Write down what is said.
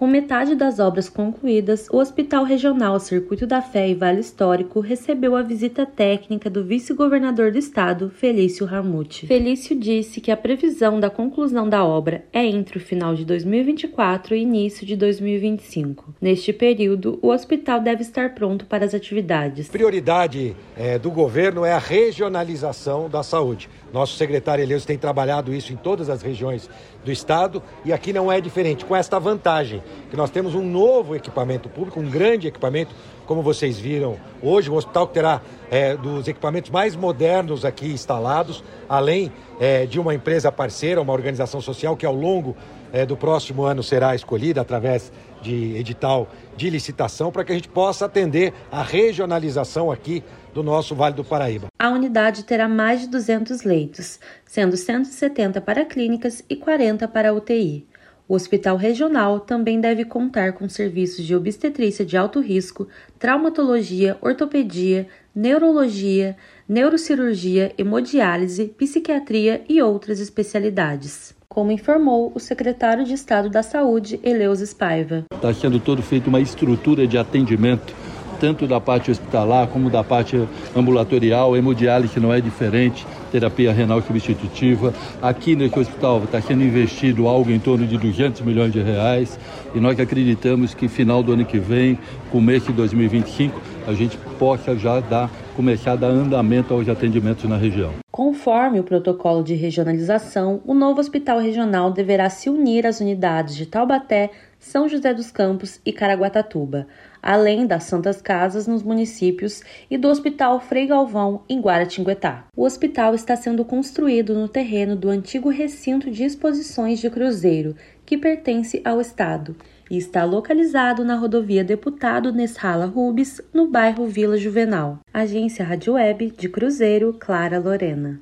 Com metade das obras concluídas, o Hospital Regional Circuito da Fé e Vale Histórico recebeu a visita técnica do vice-governador do estado, Felício Ramute. Felício disse que a previsão da conclusão da obra é entre o final de 2024 e início de 2025. Neste período, o hospital deve estar pronto para as atividades. Prioridade é, do governo é a regionalização da saúde. Nosso secretário Eleus tem trabalhado isso em todas as regiões do estado e aqui não é diferente, com esta vantagem que nós temos um novo equipamento público, um grande equipamento, como vocês viram hoje, um hospital que terá é, dos equipamentos mais modernos aqui instalados, além é, de uma empresa parceira, uma organização social que ao longo é, do próximo ano será escolhida através de edital de licitação para que a gente possa atender a regionalização aqui do nosso Vale do Paraíba. A unidade terá mais de 200 leitos, sendo 170 para clínicas e 40 para UTI. O hospital regional também deve contar com serviços de obstetrícia de alto risco, traumatologia, ortopedia, neurologia, neurocirurgia, hemodiálise, psiquiatria e outras especialidades. Como informou o secretário de Estado da Saúde, Eleus Spaiva. Está sendo todo feito uma estrutura de atendimento tanto da parte hospitalar como da parte ambulatorial, hemodiálise não é diferente, terapia renal substitutiva. Aqui nesse hospital está sendo investido algo em torno de 200 milhões de reais e nós acreditamos que final do ano que vem, começo de 2025, a gente possa já dar, começar a dar andamento aos atendimentos na região. Conforme o protocolo de regionalização, o novo hospital regional deverá se unir às unidades de Taubaté, São José dos Campos e Caraguatatuba, além das Santas Casas nos municípios e do Hospital Frei Galvão em Guaratinguetá. O hospital está sendo construído no terreno do antigo recinto de exposições de Cruzeiro, que pertence ao estado, e está localizado na rodovia Deputado Nesrala Rubens, no bairro Vila Juvenal. Agência Rádio Web de Cruzeiro, Clara Lorena.